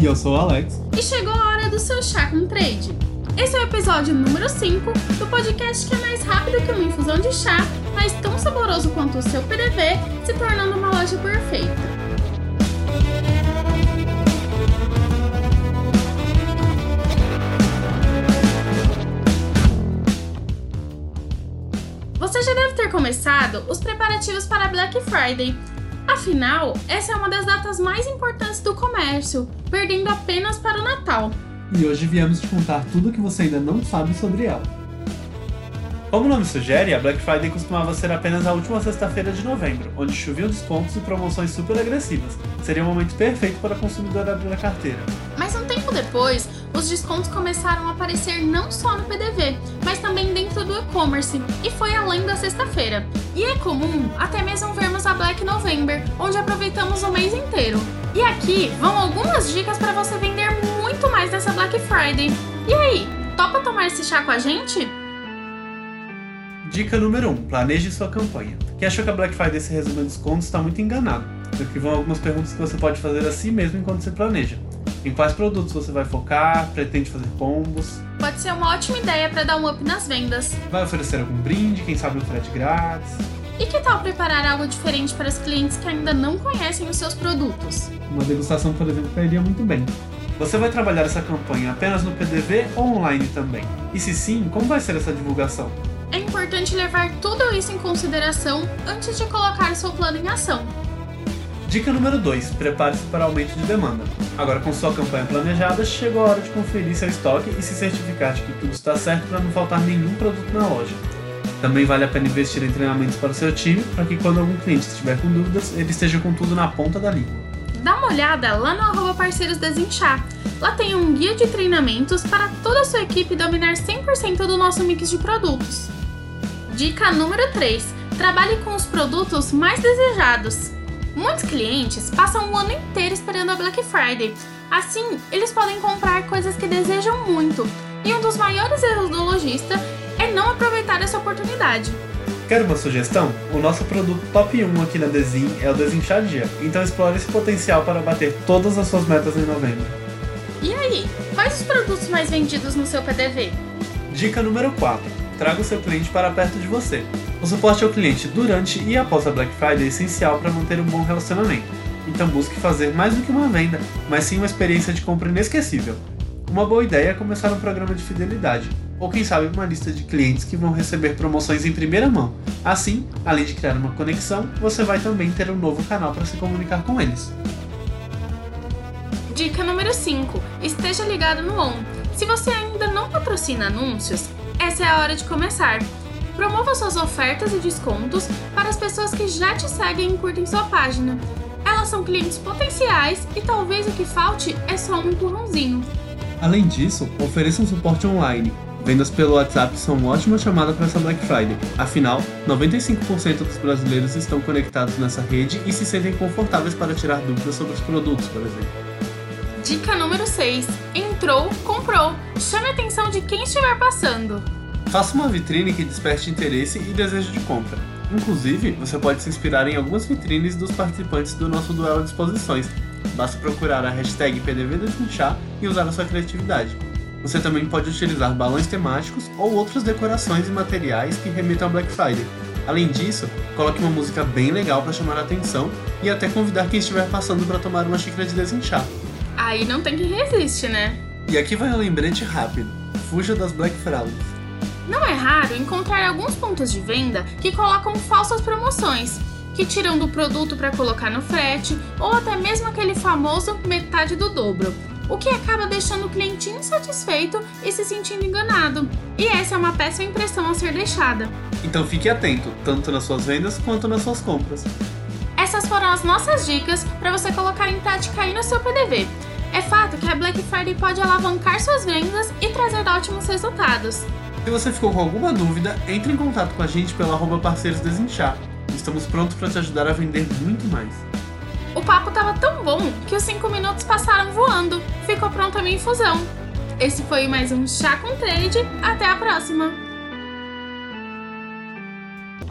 E eu sou o Alex. E chegou a hora do seu chá com trade. Esse é o episódio número 5 do podcast que é mais rápido que uma infusão de chá, mas tão saboroso quanto o seu PDV, se tornando uma loja perfeita. Você já deve ter começado os preparativos para Black Friday. Afinal, essa é uma das datas mais importantes do comércio, perdendo apenas para o Natal. E hoje viemos te contar tudo o que você ainda não sabe sobre ela. Como o nome sugere, a Black Friday costumava ser apenas a última sexta-feira de novembro, onde choviam descontos e promoções super agressivas. Seria o momento perfeito para o consumidor abrir a carteira. Mas um tempo depois, os descontos começaram a aparecer não só no PDV, mas também dentro do e-commerce, e foi além da sexta-feira. E é comum até mesmo vermos a Black November, onde aproveitamos o mês inteiro. E aqui vão algumas dicas para você vender muito mais nessa Black Friday. E aí, topa tomar esse chá com a gente? Dica número 1: um, planeje sua campanha. Quem achou que a Black Friday se resume a descontos está muito enganado. Aqui vão algumas perguntas que você pode fazer a si mesmo enquanto você planeja. Em quais produtos você vai focar? Pretende fazer combos? Pode ser uma ótima ideia para dar um up nas vendas. Vai oferecer algum brinde? Quem sabe um frete grátis? E que tal preparar algo diferente para os clientes que ainda não conhecem os seus produtos? Uma degustação, por exemplo, cairia muito bem. Você vai trabalhar essa campanha apenas no PDV ou online também? E se sim, como vai ser essa divulgação? É importante levar tudo isso em consideração antes de colocar seu plano em ação. Dica número 2: prepare-se para aumento de demanda. Agora, com sua campanha planejada, chegou a hora de conferir seu estoque e se certificar de que tudo está certo para não faltar nenhum produto na loja. Também vale a pena investir em treinamentos para o seu time, para que quando algum cliente estiver com dúvidas, ele esteja com tudo na ponta da língua. Dá uma olhada lá no arroba parceiros desinchar. Lá tem um guia de treinamentos para toda a sua equipe dominar 100% do nosso mix de produtos. Dica número 3: trabalhe com os produtos mais desejados. Muitos clientes passam o ano inteiro esperando a Black Friday. Assim, eles podem comprar coisas que desejam muito. E um dos maiores erros do lojista é não aproveitar essa oportunidade. Quer uma sugestão? O nosso produto top 1 aqui na Desin é o Desinchar Dia, então explore esse potencial para bater todas as suas metas em novembro. E aí, quais os produtos mais vendidos no seu PDV? Dica número 4 traga o seu cliente para perto de você. O suporte ao cliente durante e após a Black Friday é essencial para manter um bom relacionamento. Então busque fazer mais do que uma venda, mas sim uma experiência de compra inesquecível. Uma boa ideia é começar um programa de fidelidade, ou quem sabe uma lista de clientes que vão receber promoções em primeira mão. Assim, além de criar uma conexão, você vai também ter um novo canal para se comunicar com eles. Dica número 5: Esteja ligado no ON. Se você ainda não patrocina anúncios, essa é a hora de começar. Promova suas ofertas e descontos para as pessoas que já te seguem e curtem sua página. Elas são clientes potenciais e talvez o que falte é só um empurrãozinho. Além disso, ofereça um suporte online. Vendas pelo WhatsApp são uma ótima chamada para essa Black Friday. Afinal, 95% dos brasileiros estão conectados nessa rede e se sentem confortáveis para tirar dúvidas sobre os produtos, por exemplo. Dica número 6: Entrou, comprou. Chame a atenção de quem estiver passando. Faça uma vitrine que desperte interesse e desejo de compra. Inclusive, você pode se inspirar em algumas vitrines dos participantes do nosso duelo de exposições. Basta procurar a hashtag PDVDesmanchar e usar a sua criatividade. Você também pode utilizar balões temáticos ou outras decorações e materiais que remetam a Black Friday. Além disso, coloque uma música bem legal para chamar a atenção e até convidar quem estiver passando para tomar uma xícara de desinchar. Aí não tem que resiste, né? E aqui vai um lembrete rápido: fuja das Black Frauds. Não é raro encontrar alguns pontos de venda que colocam falsas promoções, que tiram do produto para colocar no frete, ou até mesmo aquele famoso metade do dobro, o que acaba deixando o cliente insatisfeito e se sentindo enganado. E essa é uma péssima impressão a ser deixada. Então fique atento, tanto nas suas vendas quanto nas suas compras. Essas foram as nossas dicas para você colocar em prática aí no seu PDV. Fato que a Black Friday pode alavancar suas vendas e trazer ótimos resultados. Se você ficou com alguma dúvida, entre em contato com a gente pelo arroba parceiros desinchar. Estamos prontos para te ajudar a vender muito mais. O papo tava tão bom que os 5 minutos passaram voando. Ficou pronta a minha infusão. Esse foi mais um Chá com Trade. Até a próxima!